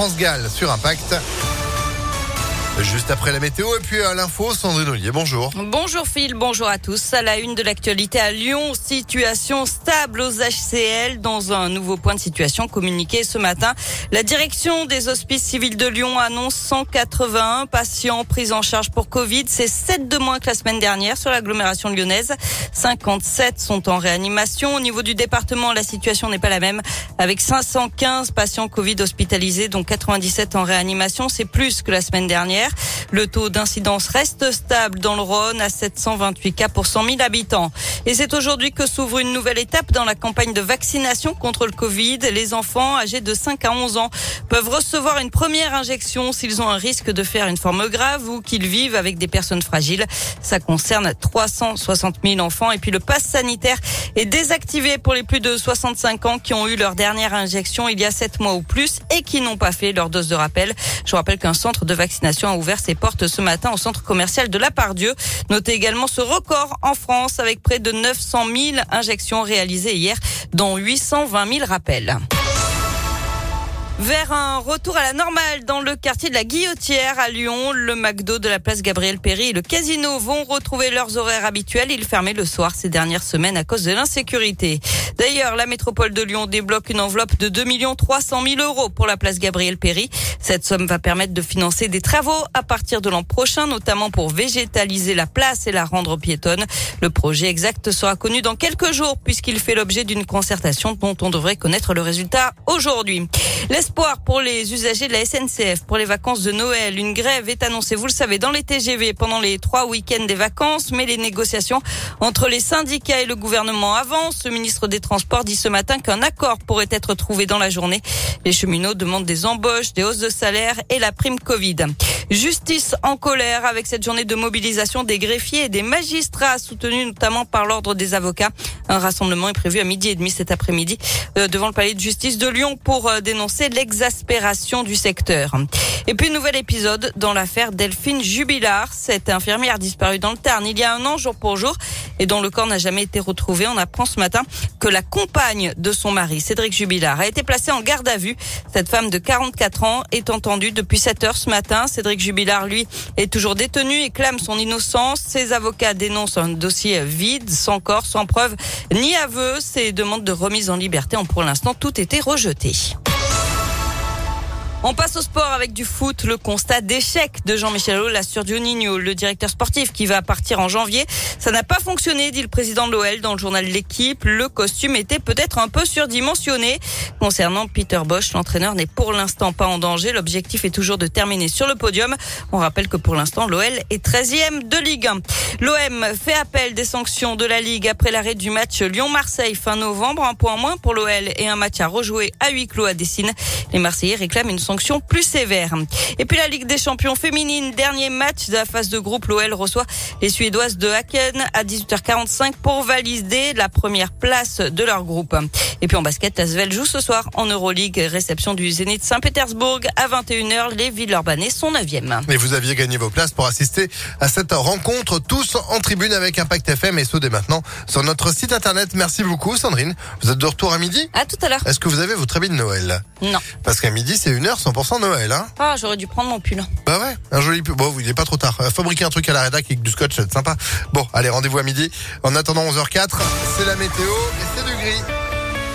France Gall sur Impact. Juste après la météo et puis à l'info, Sandrine Ollier, bonjour. Bonjour Phil, bonjour à tous. À la une de l'actualité à Lyon, situation stable aux HCL dans un nouveau point de situation communiqué ce matin. La direction des hospices civils de Lyon annonce 181 patients pris en charge pour Covid. C'est 7 de moins que la semaine dernière sur l'agglomération lyonnaise. 57 sont en réanimation. Au niveau du département, la situation n'est pas la même avec 515 patients Covid hospitalisés dont 97 en réanimation. C'est plus que la semaine dernière. Le taux d'incidence reste stable dans le Rhône à 728 cas pour 100 000 habitants. Et c'est aujourd'hui que s'ouvre une nouvelle étape dans la campagne de vaccination contre le Covid. Les enfants âgés de 5 à 11 ans peuvent recevoir une première injection s'ils ont un risque de faire une forme grave ou qu'ils vivent avec des personnes fragiles. Ça concerne 360 000 enfants. Et puis le pass sanitaire est désactivé pour les plus de 65 ans qui ont eu leur dernière injection il y a 7 mois ou plus et qui n'ont pas fait leur dose de rappel. Je rappelle qu'un centre de vaccination ouvert ses portes ce matin au centre commercial de la Pardieu. Notez également ce record en France avec près de 900 000 injections réalisées hier, dont 820 000 rappels vers un retour à la normale dans le quartier de la Guillotière à Lyon. Le McDo de la place Gabriel Péry et le casino vont retrouver leurs horaires habituels. Ils fermaient le soir ces dernières semaines à cause de l'insécurité. D'ailleurs, la métropole de Lyon débloque une enveloppe de 2 300 000 euros pour la place Gabriel Péry. Cette somme va permettre de financer des travaux à partir de l'an prochain, notamment pour végétaliser la place et la rendre piétonne. Le projet exact sera connu dans quelques jours puisqu'il fait l'objet d'une concertation dont on devrait connaître le résultat aujourd'hui. L'espoir pour les usagers de la SNCF pour les vacances de Noël. Une grève est annoncée, vous le savez, dans les TGV pendant les trois week-ends des vacances, mais les négociations entre les syndicats et le gouvernement avancent. Le ministre des Transports dit ce matin qu'un accord pourrait être trouvé dans la journée. Les cheminots demandent des embauches, des hausses de salaire et la prime Covid. Justice en colère avec cette journée de mobilisation des greffiers et des magistrats soutenus notamment par l'ordre des avocats. Un rassemblement est prévu à midi et demi cet après-midi euh, devant le palais de justice de Lyon pour euh, dénoncer l'exaspération du secteur. Et puis, nouvel épisode dans l'affaire Delphine Jubilard. Cette infirmière disparue dans le Tarn il y a un an, jour pour jour, et dont le corps n'a jamais été retrouvé. On apprend ce matin que la compagne de son mari, Cédric Jubilard, a été placée en garde à vue. Cette femme de 44 ans est entendue depuis 7 heures ce matin. Cédric Jubilard, lui, est toujours détenu et clame son innocence. Ses avocats dénoncent un dossier vide, sans corps, sans preuve, ni aveu. Ses demandes de remise en liberté ont pour l'instant tout été rejetées. On passe au sport avec du foot. Le constat d'échec de Jean-Michel Aulas sur Dioninho, le directeur sportif qui va partir en janvier. Ça n'a pas fonctionné, dit le président de l'OL dans le journal L'équipe. Le costume était peut-être un peu surdimensionné. Concernant Peter Bosch, l'entraîneur n'est pour l'instant pas en danger. L'objectif est toujours de terminer sur le podium. On rappelle que pour l'instant, l'OL est 13e de Ligue 1. L'OM fait appel des sanctions de la Ligue après l'arrêt du match Lyon-Marseille fin novembre. Un point moins pour l'OL et un match à rejouer à huis clos à Dessine. Les Marseillais réclament une sanction plus sévère. Et puis la Ligue des champions féminines, dernier match de la phase de groupe, l'OL reçoit les Suédoises de Haken à 18h45 pour valider la première place de leur groupe. Et puis en basket, Svel joue ce soir en Euroleague, réception du Zénith Saint-Pétersbourg à 21h. Les Villeurbanais sont 9e. Et vous aviez gagné vos places pour assister à cette rencontre, tous en tribune avec Impact FM et ce dès maintenant sur notre site internet. Merci beaucoup Sandrine. Vous êtes de retour à midi? À tout à l'heure. Est-ce que vous avez votre habit de Noël? Non. Parce qu'à midi, c'est une heure 100% Noël. Hein ah, j'aurais dû prendre mon pull. Bah ouais, un joli pull. Bon, il est pas trop tard. Euh, fabriquer un truc à la rédac avec du scotch, c'est sympa. Bon, allez, rendez-vous à midi. En attendant 11h04, c'est la météo et c'est du gris.